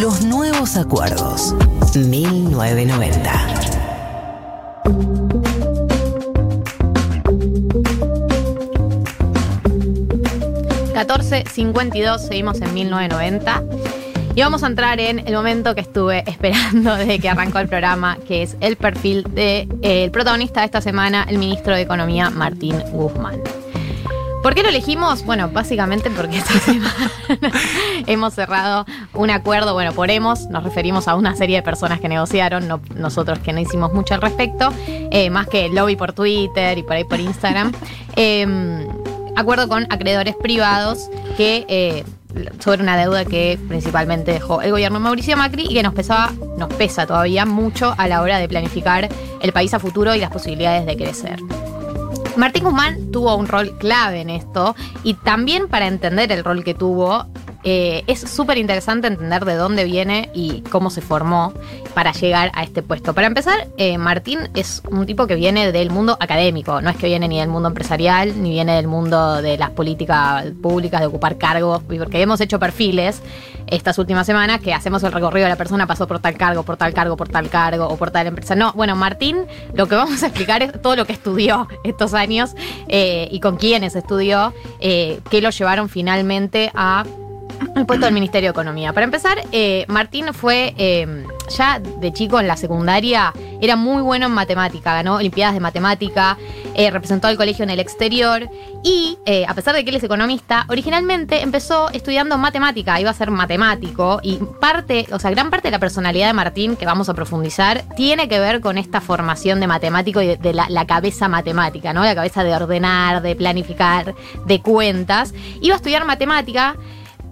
Los nuevos acuerdos. 1990. 14.52, seguimos en 1990. Y vamos a entrar en el momento que estuve esperando desde que arrancó el programa, que es el perfil del de, eh, el protagonista de esta semana, el ministro de Economía, Martín Guzmán. ¿Por qué lo elegimos? Bueno, básicamente porque esta semana hemos cerrado un acuerdo, bueno, por hemos, nos referimos a una serie de personas que negociaron, no, nosotros que no hicimos mucho al respecto, eh, más que lobby por Twitter y por ahí por Instagram. Eh, acuerdo con acreedores privados que eh, sobre una deuda que principalmente dejó el gobierno de Mauricio Macri y que nos pesaba, nos pesa todavía mucho a la hora de planificar el país a futuro y las posibilidades de crecer. Martín Guzmán tuvo un rol clave en esto y también para entender el rol que tuvo eh, es súper interesante entender de dónde viene y cómo se formó para llegar a este puesto. Para empezar, eh, Martín es un tipo que viene del mundo académico, no es que viene ni del mundo empresarial, ni viene del mundo de las políticas públicas, de ocupar cargos, porque hemos hecho perfiles estas últimas semanas que hacemos el recorrido de la persona, pasó por tal cargo, por tal cargo, por tal cargo o por tal empresa. No, bueno, Martín, lo que vamos a explicar es todo lo que estudió estos años eh, y con quiénes estudió, que lo llevaron finalmente a el puesto del Ministerio de Economía. Para empezar, eh, Martín fue eh, ya de chico en la secundaria, era muy bueno en matemática, ganó Olimpiadas de Matemática, eh, representó al colegio en el exterior y, a pesar de que él es economista, originalmente empezó estudiando matemática, iba a ser matemático y parte, o sea, gran parte de la personalidad de Martín, que vamos a profundizar, tiene que ver con esta formación de matemático y de, la, la cabeza matemática, ¿no? La cabeza de ordenar, de planificar, de cuentas. Iba a estudiar matemática.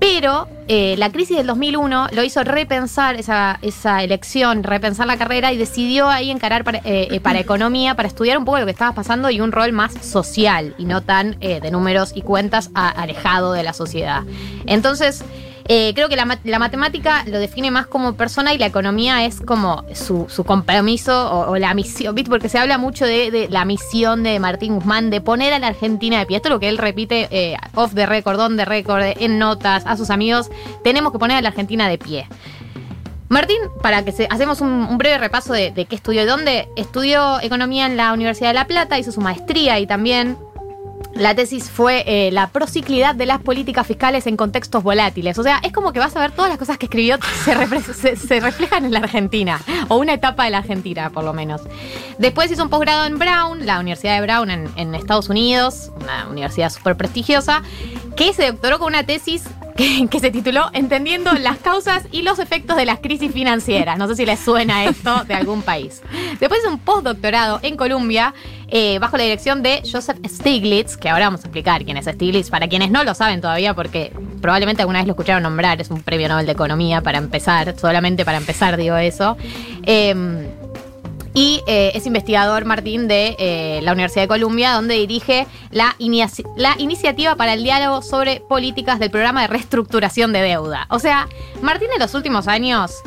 Pero eh, la crisis del 2001 lo hizo repensar esa, esa, elección, repensar la carrera y decidió ahí encarar para, eh, eh, economía, para estudiar un poco lo que estaba pasando y un rol más social y no tan de números y cuentas alejado de la sociedad. Entonces, eh, creo que la, matemática lo define más como persona y la economía es como su, compromiso o, la misión. Porque se habla mucho de, la misión de Martín Guzmán de poner a la Argentina de pie. Esto es lo que él repite eh, off the record, on the record, en notas, a sus amigos. Tenemos que poner a la Argentina de pie. Martín, para que se, hacemos un, breve repaso de, qué estudió y dónde, estudió economía en la Universidad de La Plata, hizo su maestría y también la tesis fue eh, la prociclidad de las políticas fiscales en contextos volátiles. O sea, es como que vas a ver todas las cosas que escribió se, reflejan en la Argentina, o una etapa de la Argentina, por lo menos. Después hizo un posgrado en Brown, la Universidad de Brown en, Estados Unidos, una universidad súper prestigiosa, que se doctoró con una tesis que, se tituló Entendiendo las causas y los efectos de las crisis financieras. No sé si les suena esto de algún país. Después hizo un postdoctorado en Colombia eh, bajo la dirección de Joseph Stiglitz, que ahora vamos a explicar quién es Stiglitz, para quienes no lo saben todavía, porque probablemente alguna vez lo escucharon nombrar, es un premio Nobel de Economía para empezar, solamente para empezar digo eso. Em, y eh, es investigador, Martín, de eh, la Universidad de Columbia, donde dirige la, iniciativa para el diálogo sobre políticas del programa de reestructuración de deuda. O sea, Martín en los últimos años,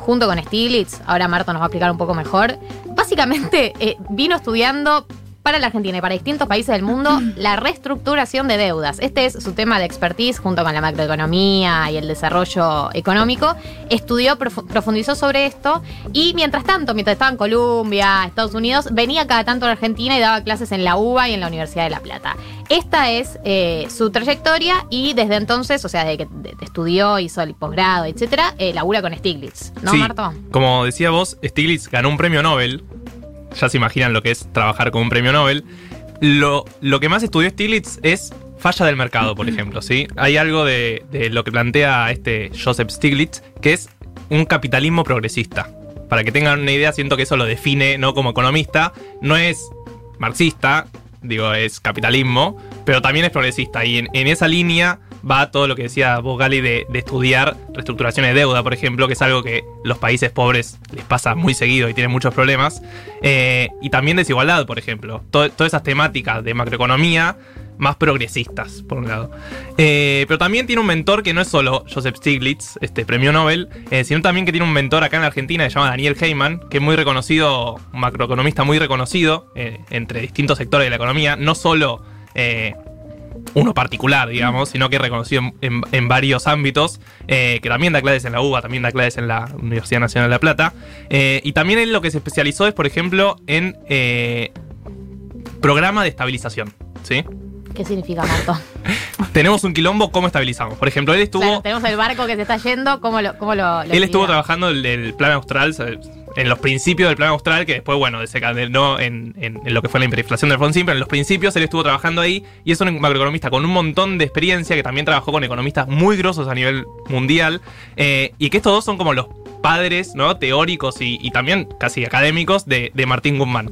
junto con Stiglitz, ahora Marto nos va a explicar un poco mejor, básicamente vino estudiando para la Argentina y para distintos países del mundo la reestructuración de deudas. Este es su tema de expertise junto con la macroeconomía y el desarrollo económico. Estudió, profundizó sobre esto y mientras tanto, mientras estaba en Colombia, Estados Unidos, venía cada tanto a la Argentina y daba clases en la UBA y en la Universidad de La Plata. Esta es eh, su trayectoria y desde entonces, o sea, desde que estudió, hizo el posgrado, etcétera, eh, labura con Stiglitz. ¿No, Marto? Como decía vos, Stiglitz ganó un premio Nobel ya se imaginan lo que es trabajar con un premio Nobel. Lo, lo que más estudió Stiglitz es falla del mercado, por ejemplo, ¿sí? Hay algo de, lo que plantea este Joseph Stiglitz, que es un capitalismo progresista. Para que tengan una idea, siento que eso lo define, ¿no? Como economista, no es marxista, digo, es capitalismo, pero también es progresista. Y en, en esa línea va todo lo que decía vos, Gali, de, estudiar reestructuración de deuda, por ejemplo, que es algo que los países pobres les pasa muy seguido y tienen muchos problemas. Eh, y también desigualdad, por ejemplo. todas esas temáticas de macroeconomía más progresistas, por un lado. Eh, pero también tiene un mentor que no es solo Joseph Stiglitz, este premio Nobel, eh, sino también que tiene un mentor acá en Argentina que se llama Daniel Heyman, que es muy reconocido, un macroeconomista muy reconocido entre distintos sectores de la economía, no solo uno particular, digamos, sino que reconocido en, en- en varios ámbitos, eh, que también da clases en la UBA, también da clases en la Universidad Nacional de La Plata. Eh, y también él lo que se especializó es, por ejemplo, en eh, programa de estabilización. ¿sí? ¿Qué significa, Marto? Tenemos un quilombo, ¿cómo estabilizamos? Por ejemplo, él estuvo... Claro, tenemos el barco que se está yendo, ¿cómo lo, cómo lo, lo Él estuvo trabajando el, el plan austral, ¿sabes? En los principios del plan austral, que después, bueno, desencadenó en, en, lo que fue la hiperinflación del Alfonsín, pero en los principios él estuvo trabajando ahí y es un macroeconomista con un montón de experiencia, que también trabajó con economistas muy grosos a nivel mundial, eh, y que estos dos son como los padres, ¿no? Teóricos y, también casi académicos de, de Martín Guzmán.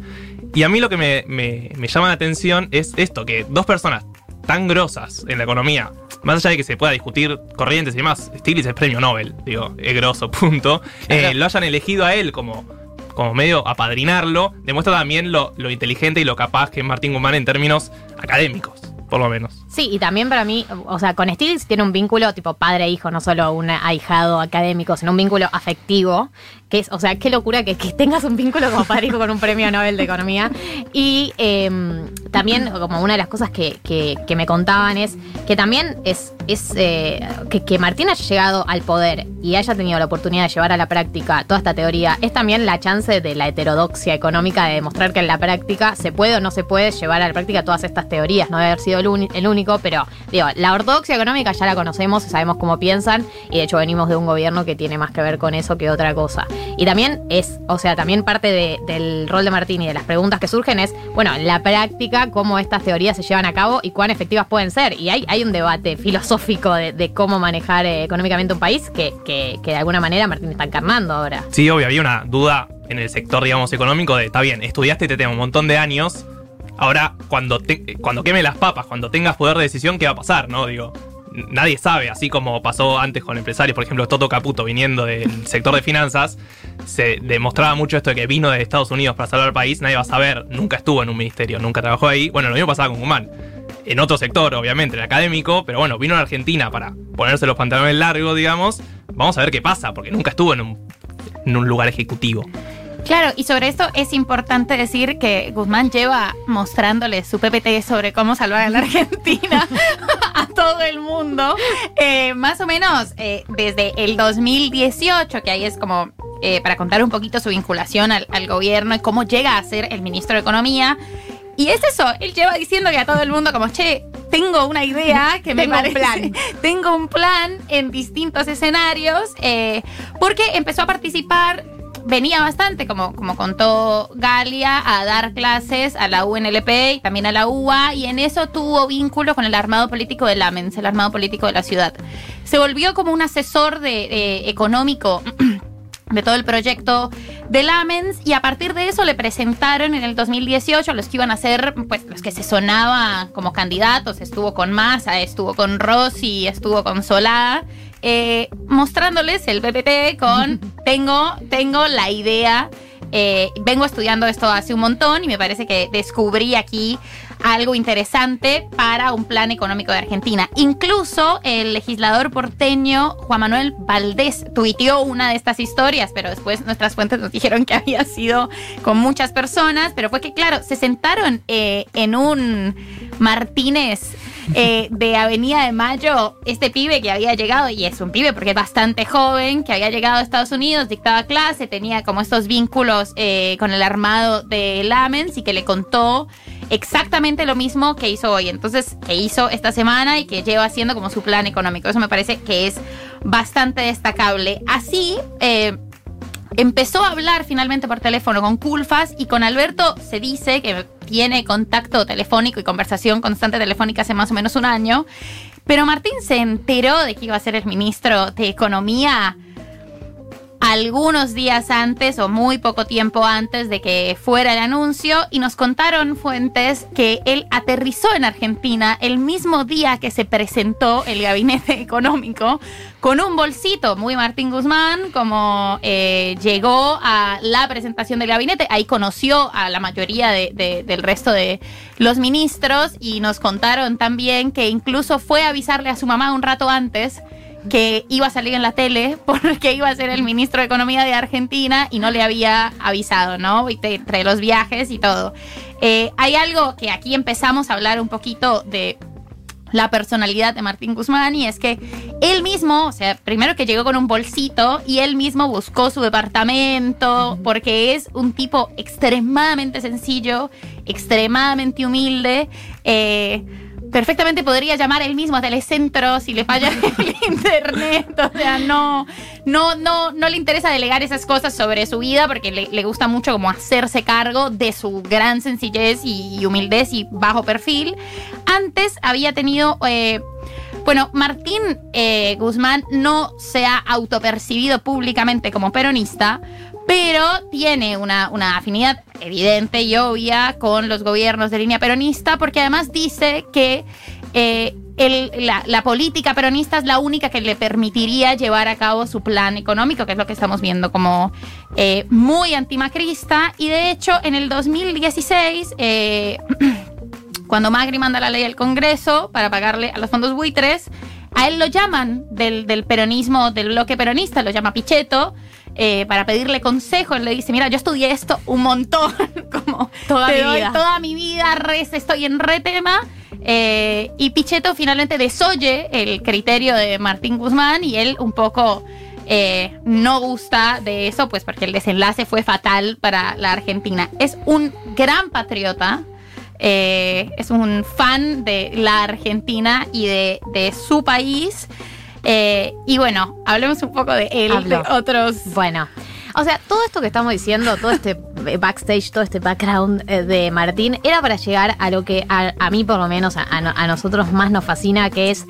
Y a mí lo que me- me llama la atención es esto, que dos personas tan grosas en la economía, más allá de que se pueda discutir corrientes y demás, Stiglitz es premio Nobel, digo, es grosso, punto, eh, lo hayan elegido a él como, como medio apadrinarlo, demuestra también lo, lo inteligente y lo capaz que es Martín Guzmán en términos académicos, por lo menos. Sí, y también para mí, o sea, con Stiglitz tiene un vínculo tipo padre-hijo, no solo un ahijado académico, sino un vínculo afectivo, que es, o sea, qué locura que, tengas un vínculo como padre-hijo con un premio Nobel de Economía. Y eh, también, como una de las cosas que, que- me contaban es que también es, es eh, que, que Martín haya llegado al poder y haya tenido la oportunidad de llevar a la práctica toda esta teoría, es también la chance de la heterodoxia económica de demostrar que en la práctica se puede o no se puede llevar a la práctica todas estas teorías, no debe haber sido el, uni- el único, pero digo, la ortodoxia económica ya la conocemos, sabemos cómo piensan y de hecho venimos de un gobierno que tiene más que ver con eso que otra cosa. Y también es, o sea, también parte de- del rol de Martín y de las preguntas que surgen es, bueno, en la práctica, cómo estas teorías se llevan a cabo y cuán efectivas pueden ser. Y hay, hay un debate filosófico de, cómo manejar eh, económicamente un país que, que- de alguna manera Martín está encarnando ahora. Sí, obvio, había una duda en el sector, digamos, económico de, está bien, estudiaste y te tengo un montón de años, ahora cuando, te- cuando queme las papas, cuando tengas poder de decisión, ¿qué va a pasar? ¿No? Digo, nadie sabe, así como pasó antes con empresarios, por ejemplo, Toto Caputo viniendo del sector de finanzas, se demostraba mucho esto de que vino de Estados Unidos para salvar al país, nadie va a saber, nunca estuvo en un ministerio, nunca trabajó ahí, bueno, lo mismo pasaba con Guzmán. En otro sector, obviamente, el académico, pero bueno, vino a Argentina para ponerse los pantalones largos, digamos. Vamos a ver qué pasa, porque nunca estuvo en un, en un lugar ejecutivo. Claro, y sobre esto es importante decir que Guzmán lleva mostrándole su PPT sobre cómo salvar a la Argentina todo el mundo, eh, más o menos eh, desde el 2018, que ahí es como eh, para contar un poquito su vinculación al, al gobierno y cómo llega a ser el ministro de Economía. Y es eso, él lleva diciendo que a todo el mundo como, che, tengo una idea que me Tengo un parece... plan. Tengo un plan en distintos escenarios, eh, porque empezó a participar venía bastante, como, como contó Galia, a dar clases a la UNLP y también a la UA, y en eso tuvo vínculo con el armado político de Lamens, el armado político de la ciudad. Se volvió como un asesor de, eh, económico de todo el proyecto de Lamens y a partir de eso le presentaron en el 2018 a los que iban a ser, pues los que se sonaba como candidatos, estuvo con Massa, estuvo con Rossi, estuvo con Solá, eh, mostrándoles el PPT con tengo, tengo la idea, eh, vengo estudiando esto hace un montón y me parece que descubrí aquí algo interesante para un plan económico de Argentina. Incluso el legislador porteño Juan Manuel Valdés tuiteó una de estas historias, pero después nuestras fuentes nos dijeron que había sido con muchas personas, pero fue que, claro, se sentaron eh, en un Martínez eh, de Avenida de Mayo, este pibe que había llegado, y es un pibe porque es bastante joven, que había llegado a Estados Unidos, dictaba clase, tenía como estos vínculos eh, con el armado de Lamens y que le contó exactamente lo mismo que hizo hoy. Entonces, que hizo esta semana y que lleva haciendo como su plan económico. Eso me parece que es bastante destacable. Así, eh, empezó a hablar finalmente por teléfono con Culfas y con Alberto se dice que tiene contacto telefónico y conversación constante telefónica hace más o menos un año. Pero Martín se enteró de que iba a ser el ministro de Economía algunos días antes o muy poco tiempo antes de que fuera el anuncio y nos contaron fuentes que él aterrizó en Argentina el mismo día que se presentó el gabinete económico con un bolsito muy Martín Guzmán como eh, llegó a la presentación del gabinete. Ahí conoció a la mayoría de- de- del resto de los ministros y nos contaron también que incluso fue a avisarle a su mamá un rato antes que iba a salir en la tele porque iba a ser el ministro de Economía de Argentina y no le había avisado, ¿no? Y entre los viajes y todo. Eh, hay algo que aquí empezamos a hablar un poquito de la personalidad de Martín Guzmán y es que él mismo, o sea, primero que llegó con un bolsito y él mismo buscó su departamento porque es un tipo extremadamente sencillo, extremadamente humilde. eh, perfectamente podría llamar él mismo a Telecentro si le falla el internet. O sea, no, no, no, no le interesa delegar esas cosas sobre su vida porque le, gusta mucho como hacerse cargo de su gran sencillez y, y humildez y bajo perfil. Antes había tenido. eh, bueno, Martín eh, Guzmán no se ha autopercibido públicamente como peronista, pero tiene una, una afinidad evidente y obvia con los gobiernos de línea peronista, porque además dice que eh, la, política peronista es la única que le permitiría llevar a cabo su plan económico, que es lo que estamos viendo como eh, muy antimacrista. Y de hecho, en el 2016, eh, cuando Macri manda la ley al Congreso para pagarle a los fondos buitres, a él lo llaman del, del peronismo, del bloque peronista, lo llama Pichetto, eh, para pedirle consejo. Él le dice, mira, yo estudié esto un montón, como Toda te mi doy vida. toda mi vida, res, estoy en re tema. Eh, y Pichetto finalmente desoye el criterio de Martín Guzmán y él un poco eh, no gusta de eso, pues porque el desenlace fue fatal para la Argentina. Es un gran patriota. eh, es un fan de la Argentina y de, de su país. Eh, y bueno, hablemos un poco de él, Hablo. de otros. Bueno, o sea, todo esto que estamos diciendo, todo este backstage, todo este background eh, de Martín, era para llegar a lo que a, a mí por lo menos, a, a no- a nosotros más nos fascina, que es...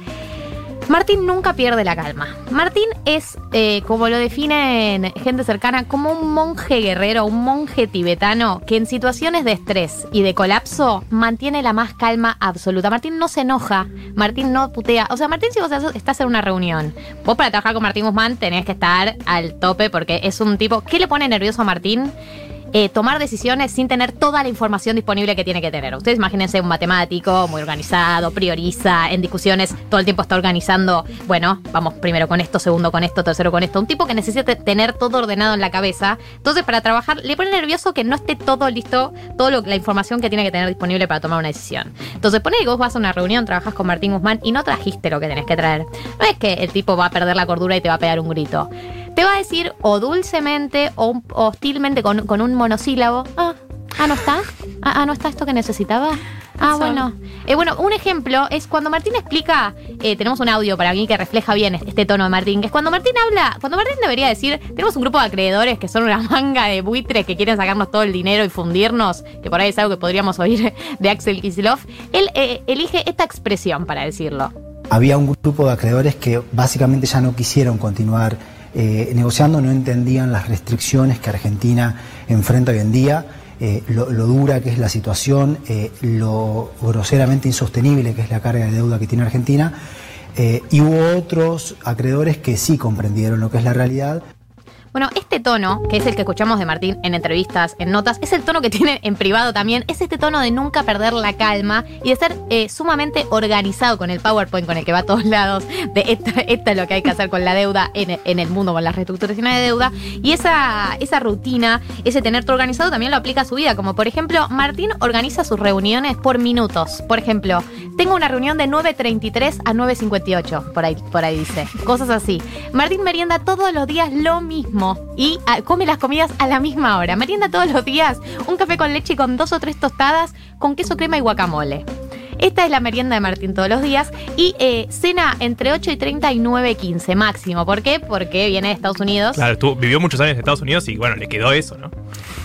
Martín nunca pierde la calma. Martín es, eh, como lo definen gente cercana, como un monje guerrero, un monje tibetano que en situaciones de estrés y de colapso mantiene la más calma absoluta. Martín no se enoja, Martín no putea. O sea, Martín, si vos estás en una reunión, vos para trabajar con Martín Guzmán tenés que estar al tope porque es un tipo. ¿Qué le pone nervioso a Martín? Eh, tomar decisiones sin tener toda la información disponible que tiene que tener. Ustedes imagínense un matemático muy organizado, prioriza, en discusiones todo el tiempo está organizando, bueno, vamos primero con esto, segundo con esto, tercero con esto. Un tipo que necesita tener todo ordenado en la cabeza. Entonces, para trabajar, le pone nervioso que no esté todo listo, toda la información que tiene que tener disponible para tomar una decisión. Entonces, pone que vos vas a una reunión, trabajas con Martín Guzmán y no trajiste lo que tenés que traer. No es que el tipo va a perder la cordura y te va a pegar un grito. Te va a decir o dulcemente o, hostilmente con, con un monosílabo. Ah, ah, ¿no está? Ah, ah, ¿no está esto que necesitaba? Ah, Eso. bueno. Eh, bueno, un ejemplo es cuando Martín explica, eh, tenemos un audio para mí que refleja bien este tono de Martín, que es cuando Martín habla, cuando Martín debería decir, tenemos un grupo de acreedores que son una manga de buitres que quieren sacarnos todo el dinero y fundirnos, que por ahí es algo que podríamos oír de Axel Kicillof, él eh, elige esta expresión para decirlo. Había un grupo de acreedores que básicamente ya no quisieron continuar eh, negociando, no entendían las restricciones que Argentina enfrenta hoy en día, eh, lo, dura que es la situación, eh, lo groseramente insostenible que es la carga de deuda que tiene Argentina. y hubo otros acreedores que sí comprendieron lo que es la realidad, Bueno, este tono, que es el que escuchamos de Martín en entrevistas, en notas, es el tono que tiene en privado también. Es este tono de nunca perder la calma y de ser eh, sumamente organizado con el PowerPoint con el que va a todos lados. De esto, es lo que hay que hacer con la deuda en, en el mundo, con las reestructuraciones de deuda. Y esa, esa rutina, ese tener todo organizado también lo aplica a su vida. Como por ejemplo, Martín organiza sus reuniones por minutos. Por ejemplo, tengo una reunión de 9.33 a 9.58, por ahí, por ahí dice. Cosas así. Martín merienda todos los días lo mismo y ah, come las comidas a la misma hora. Merienda todos los días un café con leche con dos o tres tostadas con queso crema y guacamole. Esta es la merienda de Martín todos los días y eh, cena entre 8 y 30 y 9 y 15 máximo. ¿Por qué? Porque viene de Estados Unidos. Claro, estuvo- vivió muchos años en Estados Unidos y bueno, le quedó eso, ¿no?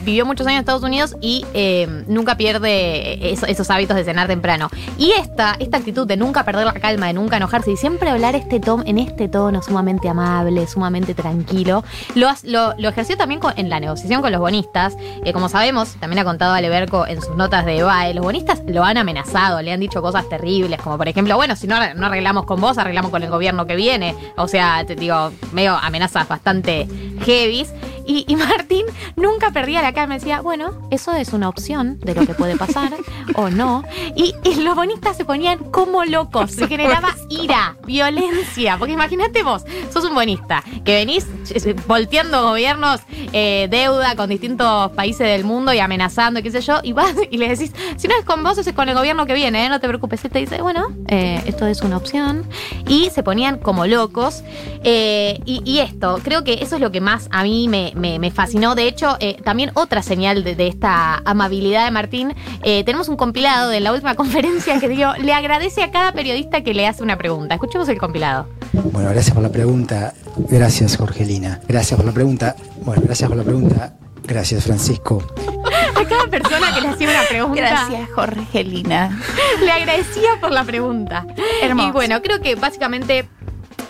vivió muchos años en Estados Unidos y eh, nunca pierde eso- esos hábitos de cenar temprano. Y esta, esta actitud de nunca perder la calma, de nunca enojarse y siempre hablar este tono, en este tono sumamente amable, sumamente tranquilo, lo, has- lo, lo ejerció también con- en la negociación con los bonistas. Eh, como sabemos, también ha contado Aleberco en sus notas de EVAE, los bonistas lo han amenazado, le han dicho cosas terribles, como por ejemplo, bueno, si no, no arreglamos con vos, arreglamos con el gobierno que viene. O sea, te digo, medio amenazas bastante heavies. Y, y Martín nunca perdía la calma. Decía, bueno, eso es una opción de lo que puede pasar o no. Y, y los bonistas se ponían como locos. Se generaba ira, violencia. Porque imagínate vos, sos un bonista que venís eh, volteando gobiernos, eh, deuda con distintos países del mundo y amenazando, y qué sé yo, y vas y le decís, si no es con vos, es con el gobierno que viene, ¿eh? no te preocupes. Él te dice, bueno, eh, esto es una opción. Y se ponían como locos. Eh, y, y esto, creo que eso es lo que más a mí me, me- me fascinó. De hecho, eh, también otra señal de, de esta amabilidad de Martín, eh, tenemos un compilado de la última conferencia que dio, le agradece a cada periodista que le hace una pregunta. Escuchemos el compilado. Bueno, gracias por la pregunta. Gracias, Jorgelina. Gracias por la pregunta. Bueno, gracias por la pregunta. Gracias, Francisco. A cada persona que le hacía una pregunta. Gracias, Jorgelina. Le agradecía por la pregunta. Hermoso. Y bueno, creo que básicamente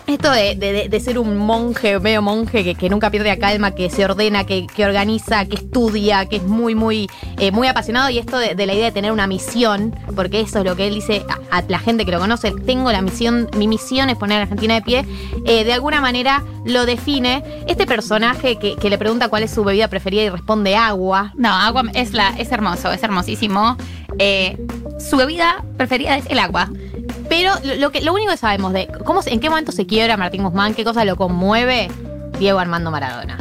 esto de, de- de- ser un monje, medio monje, que, que nunca pierde la calma, que se ordena, que, que organiza, que estudia, que es muy, muy, eh, muy apasionado, y esto de, la idea de tener una misión, porque eso es lo que él dice a, la gente que lo conoce, tengo la misión, mi misión es poner a Argentina de pie, eh, de alguna manera lo define este personaje que, que le pregunta cuál es su bebida preferida y responde agua. No, agua es la, es hermoso, es hermosísimo. Eh, su bebida preferida es el agua. Pero lo, lo que, lo único que sabemos de cómo, en qué momento se quiebra Martín Guzmán, qué cosa lo conmueve, Diego Armando Maradona.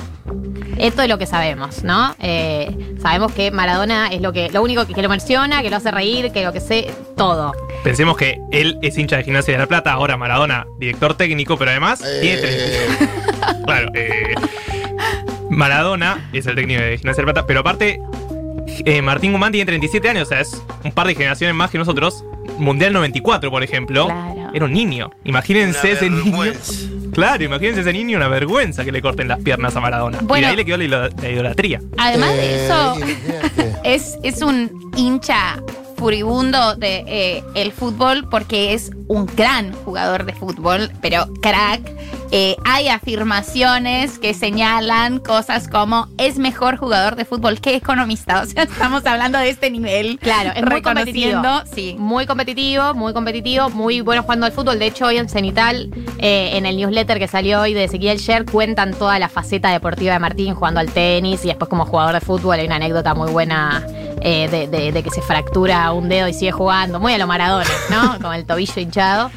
Esto es lo que sabemos, ¿no? Eh, sabemos que Maradona es lo que, lo único que, que lo menciona, que lo hace reír, que lo que sé, todo. Pensemos que él es hincha de Gimnasia de la Plata, ahora Maradona, director técnico, pero además tiene 37. Claro, eh, Maradona es el técnico de Gimnasia de la Plata, pero aparte, eh, Martín Guzmán tiene 37 años, o sea, es un par de generaciones más que nosotros. Mundial 94, por ejemplo, Claro. era un niño. Imagínense ese niño. Claro, imagínense ese niño, una vergüenza que le corten las piernas a Maradona. y Bueno. de ahí le quedó la, idolatría. Además de Eh, eso, es, es un hincha furibundo de eh, el fútbol porque es un gran jugador de fútbol, pero crack. Eh, hay afirmaciones que señalan cosas como es mejor jugador de fútbol que economista. O sea, estamos hablando de este nivel. Claro, es muy competitivo. Sí. Muy competitivo, muy competitivo, muy bueno jugando al fútbol. De hecho, hoy en Cenital, eh, en el newsletter que salió hoy de Ezequiel Sher, cuentan toda la faceta deportiva de Martín jugando al tenis y después como jugador de fútbol. Hay una anécdota muy buena eh, de, de- de que se fractura un dedo y sigue jugando, muy a lo Maradona, ¿no? Con el tobillo hinchado.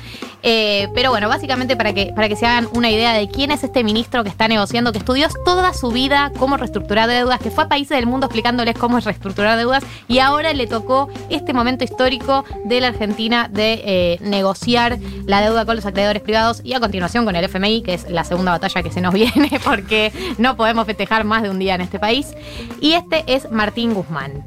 Eh, pero bueno, básicamente para que, para que se hagan una idea de quién es este ministro que está negociando, que estudió toda su vida cómo reestructurar deudas, que fue a países del mundo explicándoles cómo es reestructurar deudas y ahora le tocó este momento histórico de la Argentina de eh, negociar la deuda con los acreedores privados y a continuación con el FMI, que es la segunda batalla que se nos viene porque no podemos festejar más de un día en este país. Y este es Martín Guzmán.